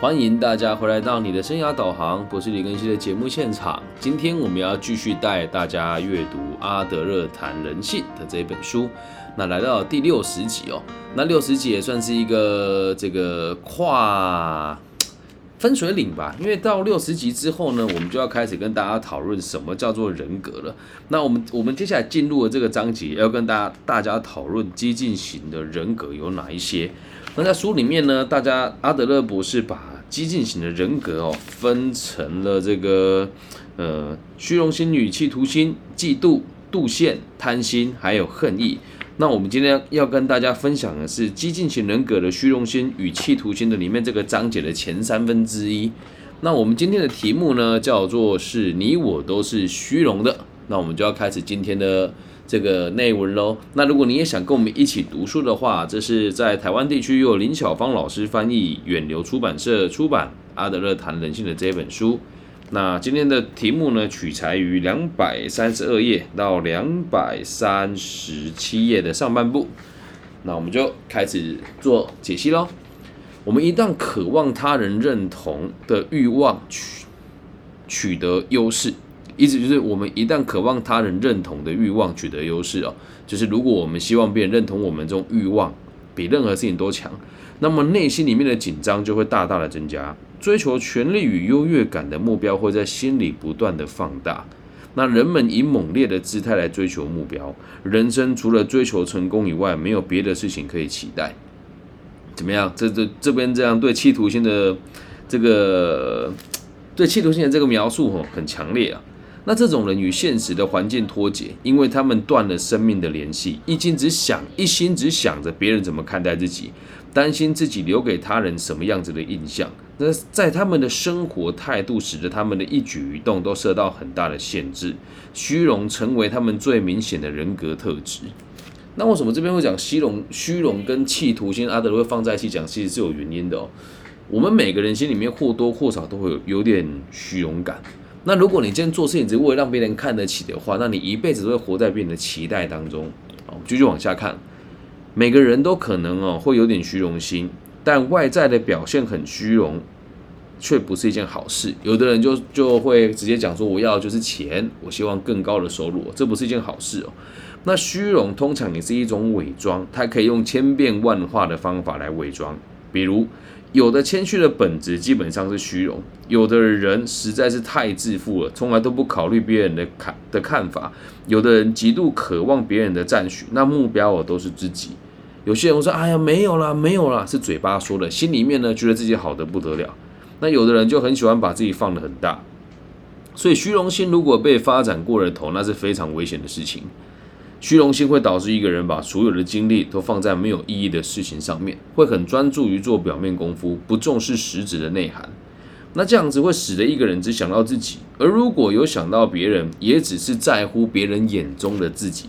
欢迎大家回来到你的生涯导航，我是李根熙的节目现场。今天我们要继续带大家阅读阿德勒谈人性的这本书。那来到第六十集哦，那六十集也算是一个这个跨 分水岭吧。因为到六十集之后呢，我们就要开始跟大家讨论什么叫做人格了。那我们我们接下来进入了这个章节，要跟大家大家讨论激进型的人格有哪一些。那在书里面呢，大家阿德勒博士把激进型的人格哦分成了这个呃虚荣心、与企图心、嫉妒、妒羡、贪心，还有恨意。那我们今天要跟大家分享的是激进型人格的虚荣心与企图心的里面这个章节的前三分之一。那我们今天的题目呢叫做是你我都是虚荣的。那我们就要开始今天的。这个内文喽。那如果你也想跟我们一起读书的话，这是在台湾地区由林巧芳老师翻译，远流出版社出版《阿德勒谈人性》的这本书。那今天的题目呢，取材于两百三十二页到两百三十七页的上半部。那我们就开始做解析喽。我们一旦渴望他人认同的欲望取取得优势。意思就是，我们一旦渴望他人认同的欲望取得优势哦，就是如果我们希望别人认同我们这种欲望比任何事情都强，那么内心里面的紧张就会大大的增加，追求权力与优越感的目标会在心里不断的放大。那人们以猛烈的姿态来追求目标，人生除了追求成功以外，没有别的事情可以期待。怎么样？这这这边这样对企图心的这个对企图心的这个描述哦，很强烈啊。那这种人与现实的环境脱节，因为他们断了生命的联系，一心只想一心只想着别人怎么看待自己，担心自己留给他人什么样子的印象。那在他们的生活态度，使得他们的一举一动都受到很大的限制。虚荣成为他们最明显的人格特质。那为什么这边会讲虚荣？虚荣跟企图心，阿德会放在一起讲，其实是有原因的哦。我们每个人心里面或多或少都会有有点虚荣感。那如果你今天做事情只为了让别人看得起的话，那你一辈子都会活在别人的期待当中。哦，继续往下看，每个人都可能哦会有点虚荣心，但外在的表现很虚荣，却不是一件好事。有的人就就会直接讲说，我要就是钱，我希望更高的收入，这不是一件好事哦。那虚荣通常也是一种伪装，它可以用千变万化的方法来伪装，比如。有的谦虚的本质基本上是虚荣，有的人实在是太自负了，从来都不考虑别人的看的看法。有的人极度渴望别人的赞许，那目标哦都是自己。有些人说：“哎呀，没有啦，没有啦，是嘴巴说的，心里面呢觉得自己好的不得了。”那有的人就很喜欢把自己放得很大，所以虚荣心如果被发展过了头，那是非常危险的事情。虚荣心会导致一个人把所有的精力都放在没有意义的事情上面，会很专注于做表面功夫，不重视实质的内涵。那这样子会使得一个人只想到自己，而如果有想到别人，也只是在乎别人眼中的自己。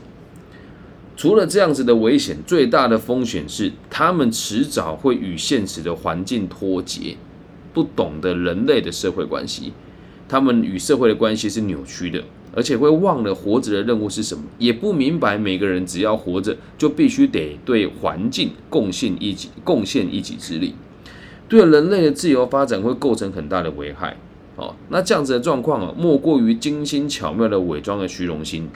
除了这样子的危险，最大的风险是他们迟早会与现实的环境脱节，不懂得人类的社会关系，他们与社会的关系是扭曲的。而且会忘了活着的任务是什么，也不明白每个人只要活着就必须得对环境贡献一己贡献一己之力，对人类的自由发展会构成很大的危害。哦，那这样子的状况啊，莫过于精心巧妙的伪装的虚荣心。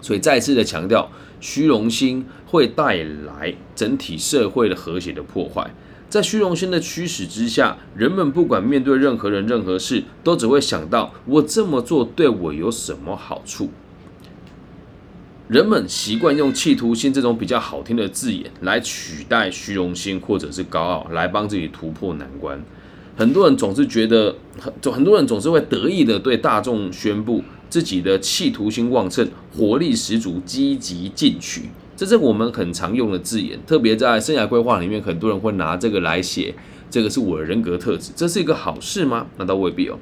所以再次的强调，虚荣心会带来整体社会的和谐的破坏。在虚荣心的驱使之下，人们不管面对任何人、任何事，都只会想到我这么做对我有什么好处。人们习惯用企图心这种比较好听的字眼来取代虚荣心或者是高傲，来帮自己突破难关。很多人总是觉得，很很多人总是会得意的对大众宣布自己的企图心旺盛、活力十足、积极进取。这是我们很常用的字眼，特别在生涯规划里面，很多人会拿这个来写，这个是我的人格特质，这是一个好事吗？那倒未必哦。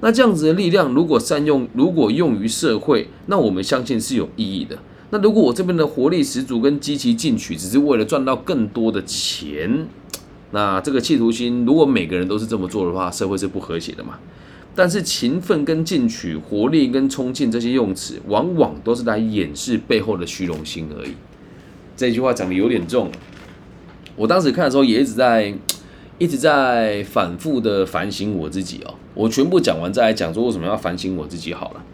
那这样子的力量，如果善用，如果用于社会，那我们相信是有意义的。那如果我这边的活力十足跟积极进取，只是为了赚到更多的钱，那这个企图心，如果每个人都是这么做的话，社会是不和谐的嘛？但是勤奋跟进取、活力跟冲劲这些用词，往往都是来掩饰背后的虚荣心而已。这句话讲的有点重。我当时看的时候，也一直在 一直在反复的反省我自己哦。我全部讲完再来讲说为什么要反省我自己好了。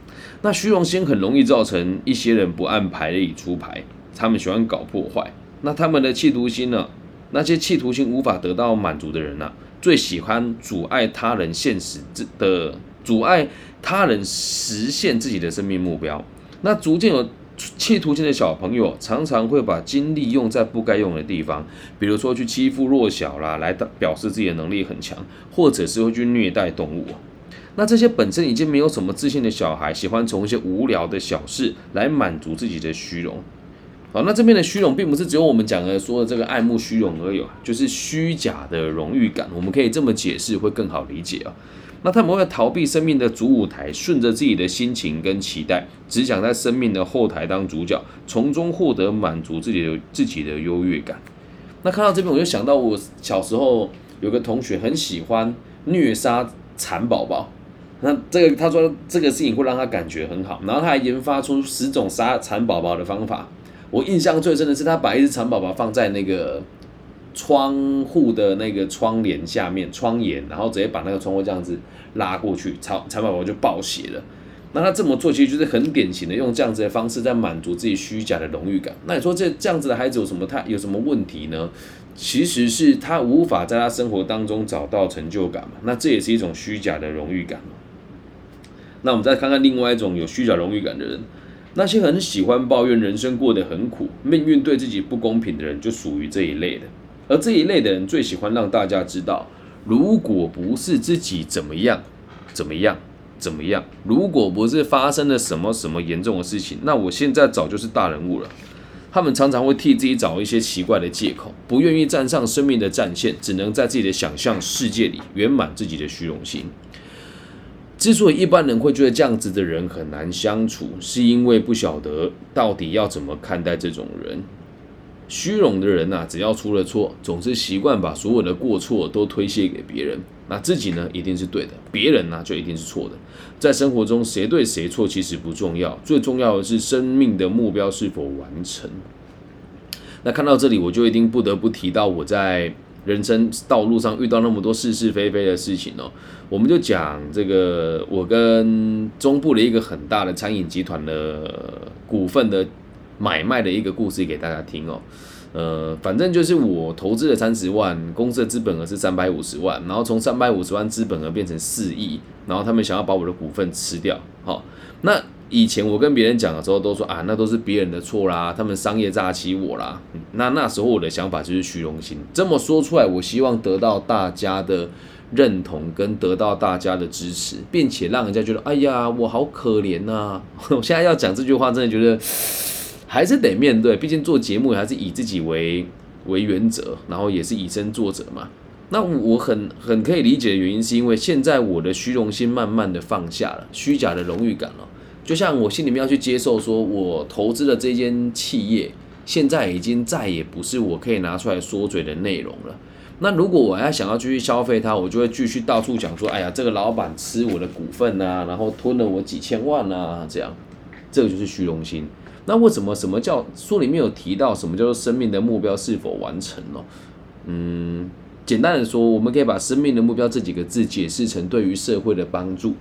那虚荣心很容易造成一些人不按牌理出牌，他们喜欢搞破坏。那他们的企图心呢？那些企图心无法得到满足的人呢，最喜欢阻碍他人现实的阻碍他人实现自己的生命目标。那逐渐有企图心的小朋友，常常会把精力用在不该用的地方，比如说去欺负弱小啦，来表示自己的能力很强，或者是会去虐待动物。那这些本身已经没有什么自信的小孩，喜欢从一些无聊的小事来满足自己的虚荣。好，那这边的虚荣，并不是只有我们讲的说的这个爱慕虚荣而已，就是虚假的荣誉感。我们可以这么解释，会更好理解啊。那他们会逃避生命的主舞台，顺着自己的心情跟期待，只想在生命的后台当主角，从中获得满足自己的自己的优越感。那看到这边，我就想到我小时候有个同学很喜欢虐杀蚕宝宝。那这个他说这个事情会让他感觉很好，然后他还研发出十种杀蚕宝宝的方法。我印象最深的是他把一只蚕宝宝放在那个窗户的那个窗帘下面窗沿，然后直接把那个窗户这样子拉过去，蚕蚕宝宝就爆血了。那他这么做其实就是很典型的用这样子的方式在满足自己虚假的荣誉感。那你说这这样子的孩子有什么他有什么问题呢？其实是他无法在他生活当中找到成就感嘛。那这也是一种虚假的荣誉感。那我们再看看另外一种有虚假荣誉感的人，那些很喜欢抱怨人生过得很苦、命运对自己不公平的人，就属于这一类的。而这一类的人最喜欢让大家知道，如果不是自己怎么样、怎么样、怎么样，如果不是发生了什么什么严重的事情，那我现在早就是大人物了。他们常常会替自己找一些奇怪的借口，不愿意站上生命的战线，只能在自己的想象世界里圆满自己的虚荣心。之所以一般人会觉得这样子的人很难相处，是因为不晓得到底要怎么看待这种人。虚荣的人呐，只要出了错，总是习惯把所有的过错都推卸给别人，那自己呢一定是对的，别人呢就一定是错的。在生活中，谁对谁错其实不重要，最重要的是生命的目标是否完成。那看到这里，我就一定不得不提到我在。人生道路上遇到那么多是是非非的事情哦，我们就讲这个，我跟中部的一个很大的餐饮集团的股份的买卖的一个故事给大家听哦。呃，反正就是我投资了三十万，公司的资本额是三百五十万，然后从三百五十万资本额变成四亿，然后他们想要把我的股份吃掉，好，那。以前我跟别人讲的时候，都说啊，那都是别人的错啦，他们商业诈欺我啦。那那时候我的想法就是虚荣心，这么说出来，我希望得到大家的认同，跟得到大家的支持，并且让人家觉得，哎呀，我好可怜呐。我现在要讲这句话，真的觉得还是得面对，毕竟做节目还是以自己为为原则，然后也是以身作则嘛。那我很很可以理解的原因，是因为现在我的虚荣心慢慢的放下了，虚假的荣誉感了。就像我心里面要去接受，说我投资的这间企业，现在已经再也不是我可以拿出来说嘴的内容了。那如果我还想要继续消费它，我就会继续到处讲说，哎呀，这个老板吃我的股份啊，然后吞了我几千万啊，这样，这个就是虚荣心。那为什么什么叫书里面有提到什么叫做生命的目标是否完成呢？嗯，简单的说，我们可以把生命的目标这几个字解释成对于社会的帮助。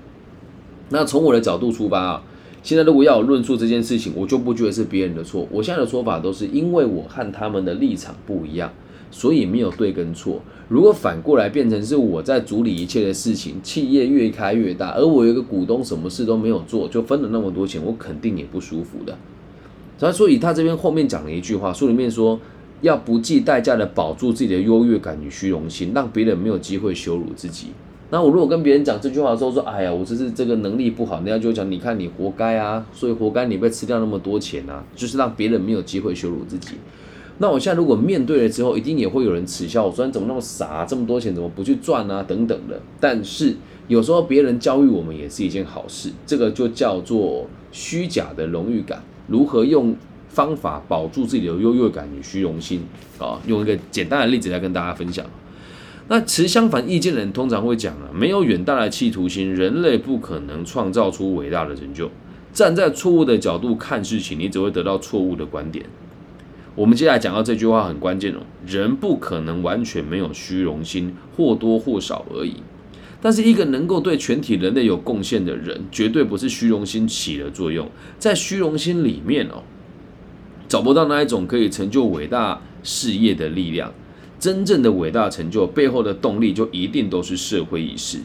那从我的角度出发啊。现在如果要论述这件事情，我就不觉得是别人的错。我现在的说法都是因为我和他们的立场不一样，所以没有对跟错。如果反过来变成是我在主理一切的事情，企业越开越大，而我有一个股东什么事都没有做，就分了那么多钱，我肯定也不舒服的。所以他这边后面讲了一句话，书里面说要不计代价的保住自己的优越感与虚荣心，让别人没有机会羞辱自己。那我如果跟别人讲这句话的时候说，哎呀，我这是这个能力不好，人家就讲，你看你活该啊，所以活该你被吃掉那么多钱啊，就是让别人没有机会羞辱自己。那我现在如果面对了之后，一定也会有人耻笑我，说你怎么那么傻，这么多钱怎么不去赚啊，等等的。但是有时候别人教育我们也是一件好事，这个就叫做虚假的荣誉感，如何用方法保住自己的优越感与虚荣心啊？用一个简单的例子来跟大家分享。那持相反意见的人通常会讲啊，没有远大的企图心，人类不可能创造出伟大的成就。站在错误的角度看事情，你只会得到错误的观点。我们接下来讲到这句话很关键哦，人不可能完全没有虚荣心，或多或少而已。但是一个能够对全体人类有贡献的人，绝对不是虚荣心起了作用，在虚荣心里面哦，找不到那一种可以成就伟大事业的力量。真正的伟大成就背后的动力，就一定都是社会意识。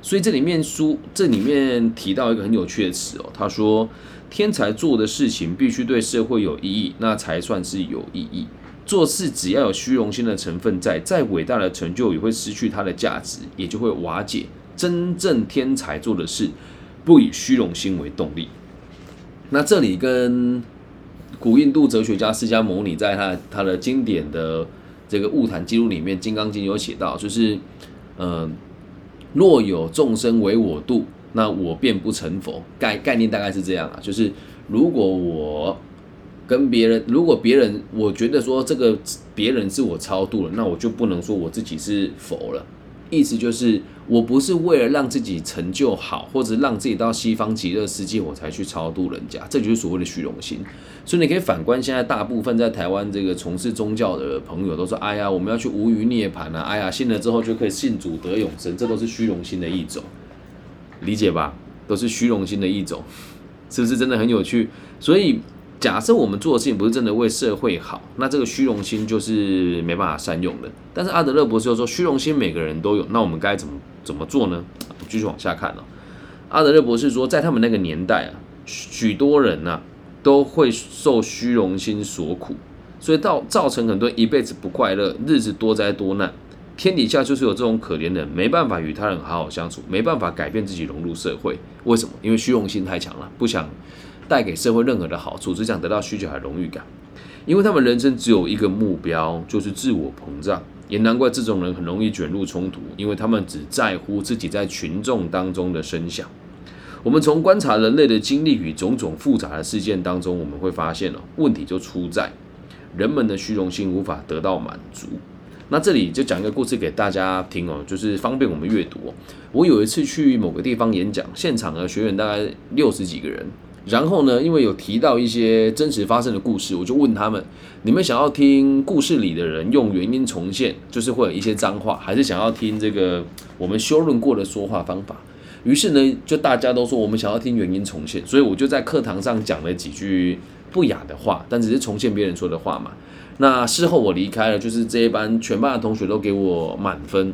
所以这里面书这里面提到一个很有趣的词哦，他说。天才做的事情必须对社会有意义，那才算是有意义。做事只要有虚荣心的成分在，再伟大的成就也会失去它的价值，也就会瓦解。真正天才做的事，不以虚荣心为动力。那这里跟古印度哲学家释迦牟尼在他他的经典的这个悟坛记录里面，《金刚经》有写到，就是嗯，若有众生为我度。那我便不成佛，概概念大概是这样啊，就是如果我跟别人，如果别人我觉得说这个别人是我超度了，那我就不能说我自己是佛了。意思就是我不是为了让自己成就好，或者让自己到西方极乐世界我才去超度人家，这就是所谓的虚荣心。所以你可以反观现在大部分在台湾这个从事宗教的朋友都说：“哎呀，我们要去无余涅槃啊！哎呀，信了之后就可以信主得永生。”这都是虚荣心的一种。理解吧，都是虚荣心的一种，是不是真的很有趣？所以假设我们做的事情不是真的为社会好，那这个虚荣心就是没办法善用的。但是阿德勒博士又说，虚荣心每个人都有，那我们该怎么怎么做呢？继续往下看哦。阿德勒博士说，在他们那个年代啊，许多人呢都会受虚荣心所苦，所以造造成很多一辈子不快乐，日子多灾多难。天底下就是有这种可怜人，没办法与他人好好相处，没办法改变自己融入社会。为什么？因为虚荣心太强了，不想带给社会任何的好处，只想得到需求和荣誉感。因为他们人生只有一个目标，就是自我膨胀。也难怪这种人很容易卷入冲突，因为他们只在乎自己在群众当中的声响。我们从观察人类的经历与种种复杂的事件当中，我们会发现哦，问题就出在人们的虚荣心无法得到满足。那这里就讲一个故事给大家听哦，就是方便我们阅读。我有一次去某个地方演讲，现场的学员大概六十几个人。然后呢，因为有提到一些真实发生的故事，我就问他们：你们想要听故事里的人用原因重现，就是会有一些脏话，还是想要听这个我们修论过的说话方法？于是呢，就大家都说我们想要听原因重现，所以我就在课堂上讲了几句不雅的话，但只是重现别人说的话嘛。那事后我离开了，就是这一班全班的同学都给我满分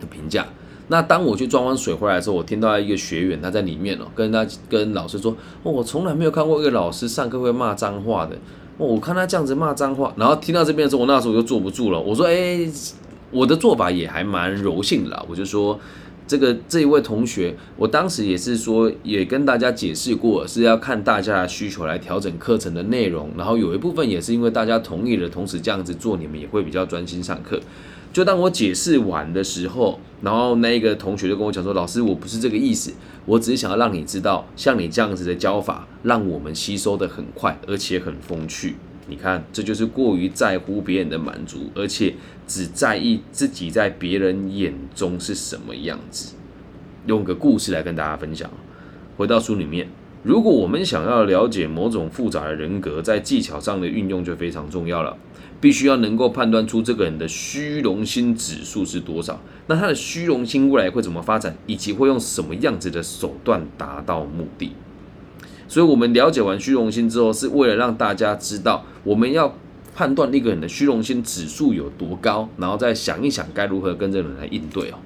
的评价。那当我去装完水回来的时候，我听到一个学员他在里面哦，跟他跟老师说：“哦，我从来没有看过一个老师上课会骂脏话的。哦，我看他这样子骂脏话，然后听到这边的时候，我那时候就坐不住了。我说：哎，我的做法也还蛮柔性的，我就说。”这个这一位同学，我当时也是说，也跟大家解释过，是要看大家的需求来调整课程的内容。然后有一部分也是因为大家同意了，同时这样子做，你们也会比较专心上课。就当我解释完的时候，然后那个同学就跟我讲说：“老师，我不是这个意思，我只是想要让你知道，像你这样子的教法，让我们吸收的很快，而且很风趣。”你看，这就是过于在乎别人的满足，而且只在意自己在别人眼中是什么样子。用个故事来跟大家分享。回到书里面，如果我们想要了解某种复杂的人格，在技巧上的运用就非常重要了。必须要能够判断出这个人的虚荣心指数是多少，那他的虚荣心未来会怎么发展，以及会用什么样子的手段达到目的。所以，我们了解完虚荣心之后，是为了让大家知道，我们要判断一个人的虚荣心指数有多高，然后再想一想该如何跟这个人来应对哦。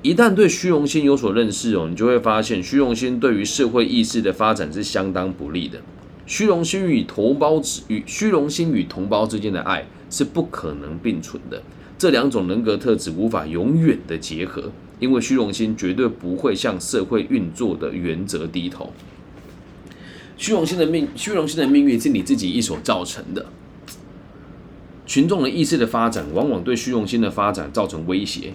一旦对虚荣心有所认识哦，你就会发现，虚荣心对于社会意识的发展是相当不利的。虚荣心与同胞之与虚荣心与同胞之间的爱是不可能并存的，这两种人格特质无法永远的结合，因为虚荣心绝对不会向社会运作的原则低头。虚荣心的命，虚荣心的命运是你自己一手造成的。群众的意识的发展，往往对虚荣心的发展造成威胁。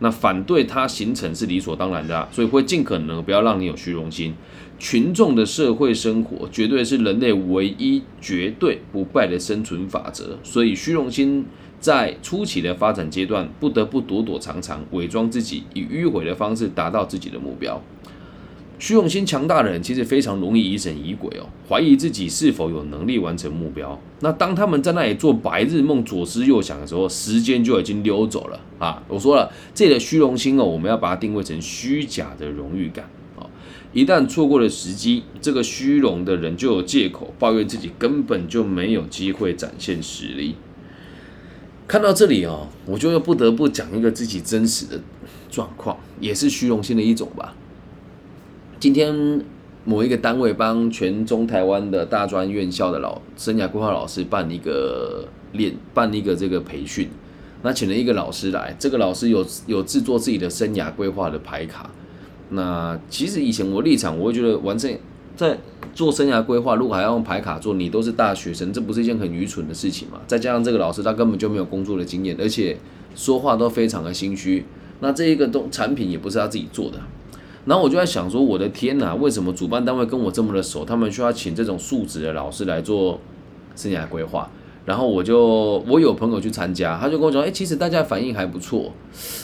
那反对它形成是理所当然的，所以会尽可能不要让你有虚荣心。群众的社会生活，绝对是人类唯一绝对不败的生存法则。所以虚荣心在初期的发展阶段，不得不躲躲藏藏，伪装自己，以迂回的方式达到自己的目标。虚荣心强大的人其实非常容易疑神疑鬼哦，怀疑自己是否有能力完成目标。那当他们在那里做白日梦、左思右想的时候，时间就已经溜走了啊！我说了，这里的虚荣心哦，我们要把它定位成虚假的荣誉感啊。一旦错过了时机，这个虚荣的人就有借口抱怨自己根本就没有机会展现实力。看到这里哦，我就又不得不讲一个自己真实的状况，也是虚荣心的一种吧。今天某一个单位帮全中台湾的大专院校的老生涯规划老师办一个练办一个这个培训，那请了一个老师来，这个老师有有制作自己的生涯规划的牌卡。那其实以前我立场，我会觉得完成在做生涯规划，如果还要用牌卡做，你都是大学生，这不是一件很愚蠢的事情嘛？再加上这个老师他根本就没有工作的经验，而且说话都非常的心虚。那这一个东产品也不是他自己做的。然后我就在想说，我的天哪，为什么主办单位跟我这么的熟，他们需要请这种素质的老师来做生涯规划？然后我就我有朋友去参加，他就跟我讲，哎，其实大家反应还不错。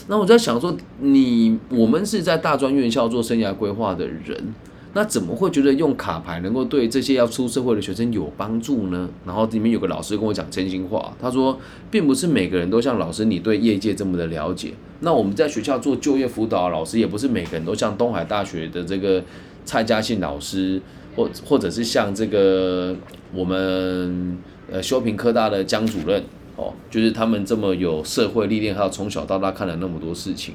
那我在想说，你我们是在大专院校做生涯规划的人。那怎么会觉得用卡牌能够对这些要出社会的学生有帮助呢？然后里面有个老师跟我讲真心话，他说，并不是每个人都像老师你对业界这么的了解。那我们在学校做就业辅导老师，也不是每个人都像东海大学的这个蔡嘉信老师，或或者是像这个我们呃修平科大的江主任。哦，就是他们这么有社会历练，还有从小到大看了那么多事情，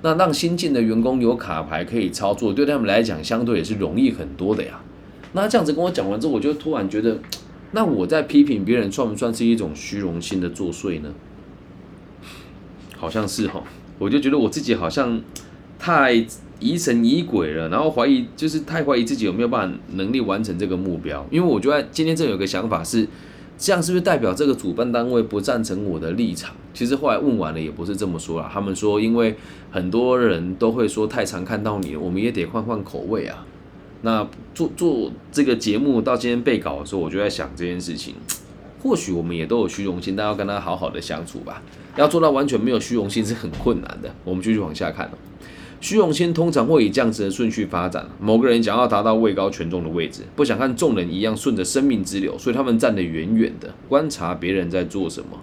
那让新进的员工有卡牌可以操作，对他们来讲相对也是容易很多的呀。那这样子跟我讲完之后，我就突然觉得，那我在批评别人算不算是一种虚荣心的作祟呢？好像是哈，我就觉得我自己好像太疑神疑鬼了，然后怀疑就是太怀疑自己有没有办法能力完成这个目标，因为我觉得今天这有个想法是。这样是不是代表这个主办单位不赞成我的立场？其实后来问完了也不是这么说啦，他们说因为很多人都会说太常看到你，我们也得换换口味啊。那做做这个节目到今天备稿的时候，我就在想这件事情，或许我们也都有虚荣心，但要跟他好好的相处吧。要做到完全没有虚荣心是很困难的。我们继续往下看虚荣心通常会以这样子的顺序发展。某个人想要达到位高权重的位置，不想看众人一样顺着生命之流，所以他们站得远远的，观察别人在做什么。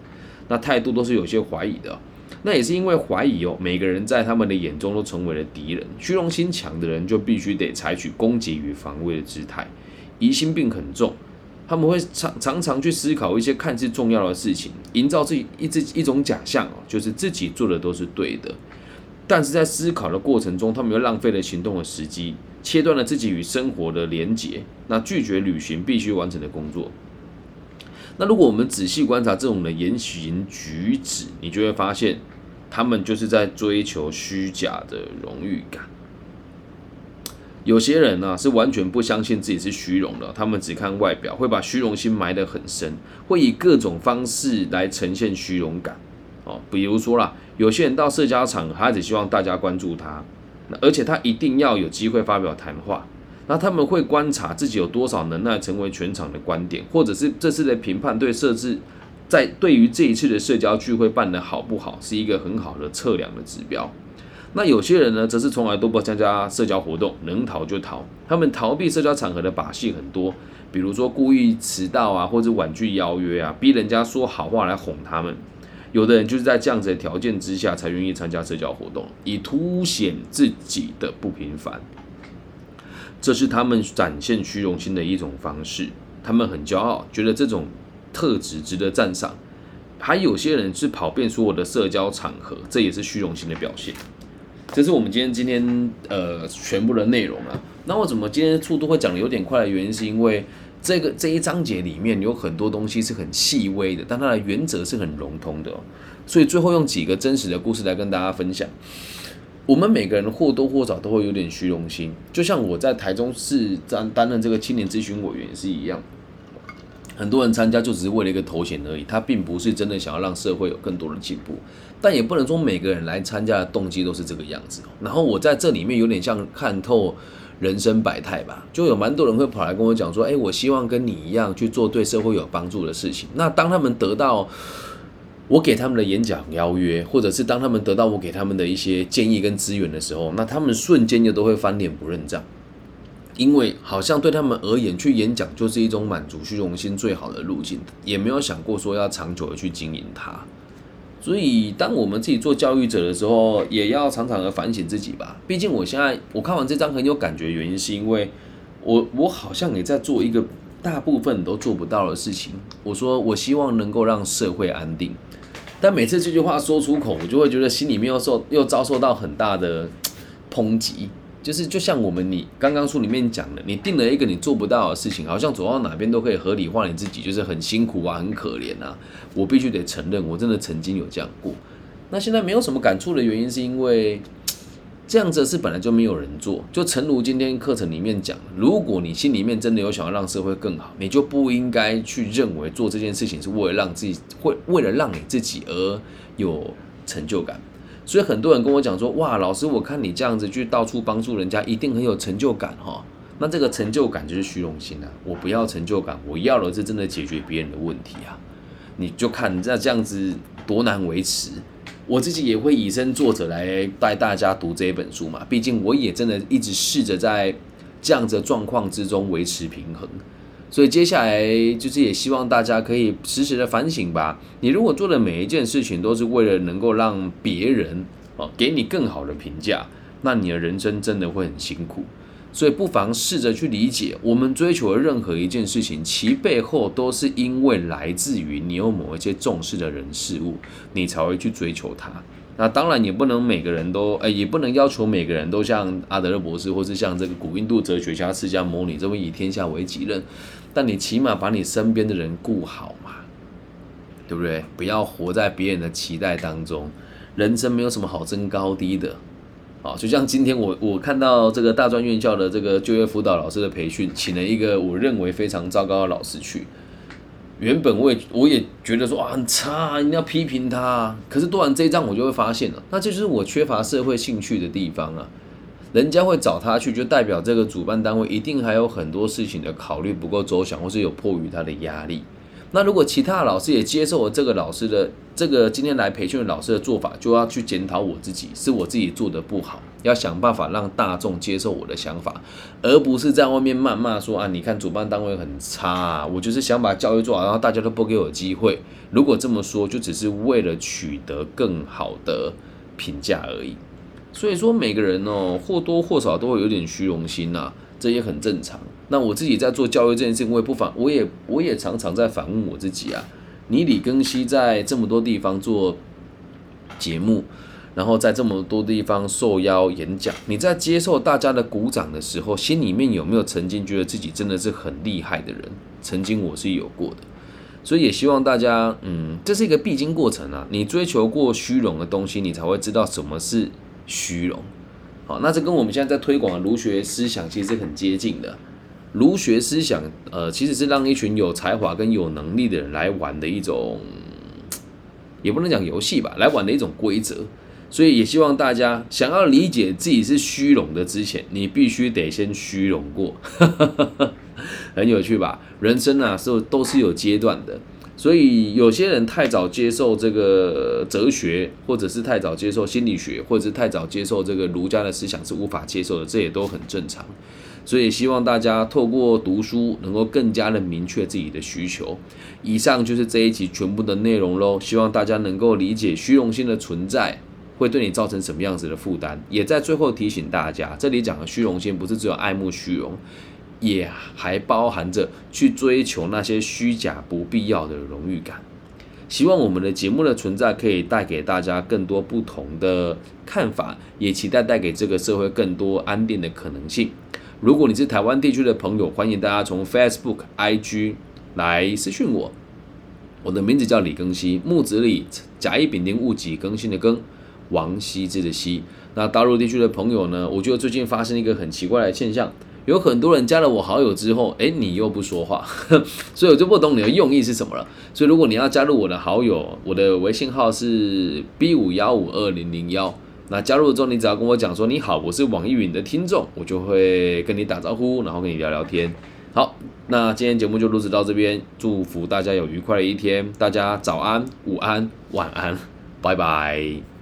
那态度都是有些怀疑的。那也是因为怀疑哦，每个人在他们的眼中都成为了敌人。虚荣心强的人就必须得采取攻击与防卫的姿态。疑心病很重，他们会常常常去思考一些看似重要的事情，营造自己一一种假象哦，就是自己做的都是对的。但是在思考的过程中，他们又浪费了行动的时机，切断了自己与生活的连结，那拒绝履行必须完成的工作。那如果我们仔细观察这种的言行举止，你就会发现，他们就是在追求虚假的荣誉感。有些人呢是完全不相信自己是虚荣的，他们只看外表，会把虚荣心埋得很深，会以各种方式来呈现虚荣感。哦，比如说啦，有些人到社交场，他只希望大家关注他，而且他一定要有机会发表谈话。那他们会观察自己有多少能耐成为全场的观点，或者是这次的评判对设置，在对于这一次的社交聚会办得好不好，是一个很好的测量的指标。那有些人呢，则是从来都不参加社交活动，能逃就逃。他们逃避社交场合的把戏很多，比如说故意迟到啊，或者婉拒邀约啊，逼人家说好话来哄他们。有的人就是在这样子的条件之下才愿意参加社交活动，以凸显自己的不平凡。这是他们展现虚荣心的一种方式。他们很骄傲，觉得这种特质值得赞赏。还有些人是跑遍所有的社交场合，这也是虚荣心的表现。这是我们今天今天呃全部的内容啊。那我怎么今天速度会讲的有点快的原因，是因为。这个这一章节里面有很多东西是很细微的，但它的原则是很笼统的，所以最后用几个真实的故事来跟大家分享。我们每个人或多或少都会有点虚荣心，就像我在台中市担担任这个青年咨询委员是一样。很多人参加就只是为了一个头衔而已，他并不是真的想要让社会有更多的进步。但也不能说每个人来参加的动机都是这个样子。然后我在这里面有点像看透。人生百态吧，就有蛮多人会跑来跟我讲说，哎，我希望跟你一样去做对社会有帮助的事情。那当他们得到我给他们的演讲邀约，或者是当他们得到我给他们的一些建议跟资源的时候，那他们瞬间就都会翻脸不认账。因为好像对他们而言，去演讲就是一种满足虚荣心最好的路径，也没有想过说要长久的去经营它。所以，当我们自己做教育者的时候，也要常常的反省自己吧。毕竟，我现在我看完这张很有感觉，原因是因为我我好像也在做一个大部分都做不到的事情。我说，我希望能够让社会安定，但每次这句话说出口，我就会觉得心里面又受又遭受到很大的抨击。就是就像我们你刚刚书里面讲的，你定了一个你做不到的事情，好像走到哪边都可以合理化你自己，就是很辛苦啊，很可怜啊。我必须得承认，我真的曾经有这样过。那现在没有什么感触的原因，是因为这样子是本来就没有人做。就诚如今天课程里面讲，如果你心里面真的有想要让社会更好，你就不应该去认为做这件事情是为了让自己会为了让你自己而有成就感。所以很多人跟我讲说，哇，老师，我看你这样子去到处帮助人家，一定很有成就感哈。那这个成就感就是虚荣心啊！我不要成就感，我要的是真的解决别人的问题啊！你就看你这样子多难维持。我自己也会以身作则来带大家读这一本书嘛，毕竟我也真的一直试着在这样子的状况之中维持平衡。所以接下来就是也希望大家可以时时的反省吧。你如果做的每一件事情都是为了能够让别人哦给你更好的评价，那你的人生真的会很辛苦。所以不妨试着去理解，我们追求的任何一件事情，其背后都是因为来自于你有某一些重视的人事物，你才会去追求它。那当然也不能每个人都，哎，也不能要求每个人都像阿德勒博士，或是像这个古印度哲学家释迦牟尼这么以天下为己任。但你起码把你身边的人顾好嘛，对不对？不要活在别人的期待当中。人生没有什么好争高低的，啊，就像今天我我看到这个大专院校的这个就业辅导老师的培训，请了一个我认为非常糟糕的老师去。原本我也我也觉得说啊很差，一定要批评他。可是读完这一章，我就会发现了，那这就是我缺乏社会兴趣的地方啊。人家会找他去，就代表这个主办单位一定还有很多事情的考虑不够周详，或是有迫于他的压力。那如果其他老师也接受了这个老师的这个今天来培训的老师的做法，就要去检讨我自己，是我自己做的不好，要想办法让大众接受我的想法，而不是在外面谩骂说啊，你看主办单位很差，啊，我就是想把教育做好，然后大家都不给我机会。如果这么说，就只是为了取得更好的评价而已。所以说，每个人哦，或多或少都会有点虚荣心呐，这也很正常。那我自己在做教育这件事情，我也不反，我也我也常常在反问我自己啊。你李庚希在这么多地方做节目，然后在这么多地方受邀演讲，你在接受大家的鼓掌的时候，心里面有没有曾经觉得自己真的是很厉害的人？曾经我是有过的，所以也希望大家，嗯，这是一个必经过程啊。你追求过虚荣的东西，你才会知道什么是虚荣。好，那这跟我们现在在推广的儒学思想其实是很接近的。儒学思想，呃，其实是让一群有才华跟有能力的人来玩的一种，也不能讲游戏吧，来玩的一种规则。所以也希望大家想要理解自己是虚荣的之前，你必须得先虚荣过，很有趣吧？人生啊，是都是有阶段的。所以有些人太早接受这个哲学，或者是太早接受心理学，或者是太早接受这个儒家的思想是无法接受的，这也都很正常。所以希望大家透过读书，能够更加的明确自己的需求。以上就是这一集全部的内容喽。希望大家能够理解虚荣心的存在会对你造成什么样子的负担。也在最后提醒大家，这里讲的虚荣心不是只有爱慕虚荣，也还包含着去追求那些虚假不必要的荣誉感。希望我们的节目的存在可以带给大家更多不同的看法，也期待带给这个社会更多安定的可能性。如果你是台湾地区的朋友，欢迎大家从 Facebook、IG 来私讯我。我的名字叫李更新，木子李，甲乙丙丁戊己更新的更，王羲之的羲。那大陆地区的朋友呢？我觉得最近发生一个很奇怪的现象，有很多人加了我好友之后，哎，你又不说话，所以我就不懂你的用意是什么了。所以如果你要加入我的好友，我的微信号是 B 五幺五二零零幺。那加入之后，你只要跟我讲说你好，我是网易云的听众，我就会跟你打招呼，然后跟你聊聊天。好，那今天节目就录制到这边，祝福大家有愉快的一天，大家早安、午安、晚安，拜拜。